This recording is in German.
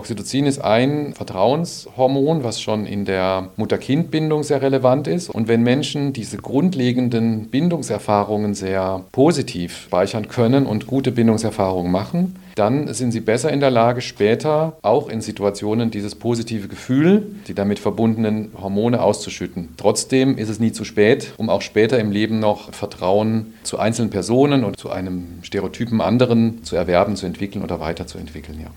Oxytocin ist ein Vertrauenshormon, was schon in der Mutter-Kind-Bindung sehr relevant ist. Und wenn Menschen diese grundlegenden Bindungserfahrungen sehr positiv speichern können und gute Bindungserfahrungen machen, dann sind sie besser in der Lage, später auch in Situationen dieses positive Gefühl, die damit verbundenen Hormone auszuschütten. Trotzdem ist es nie zu spät, um auch später im Leben noch Vertrauen zu einzelnen Personen und zu einem Stereotypen anderen zu erwerben, zu entwickeln oder weiterzuentwickeln. Ja.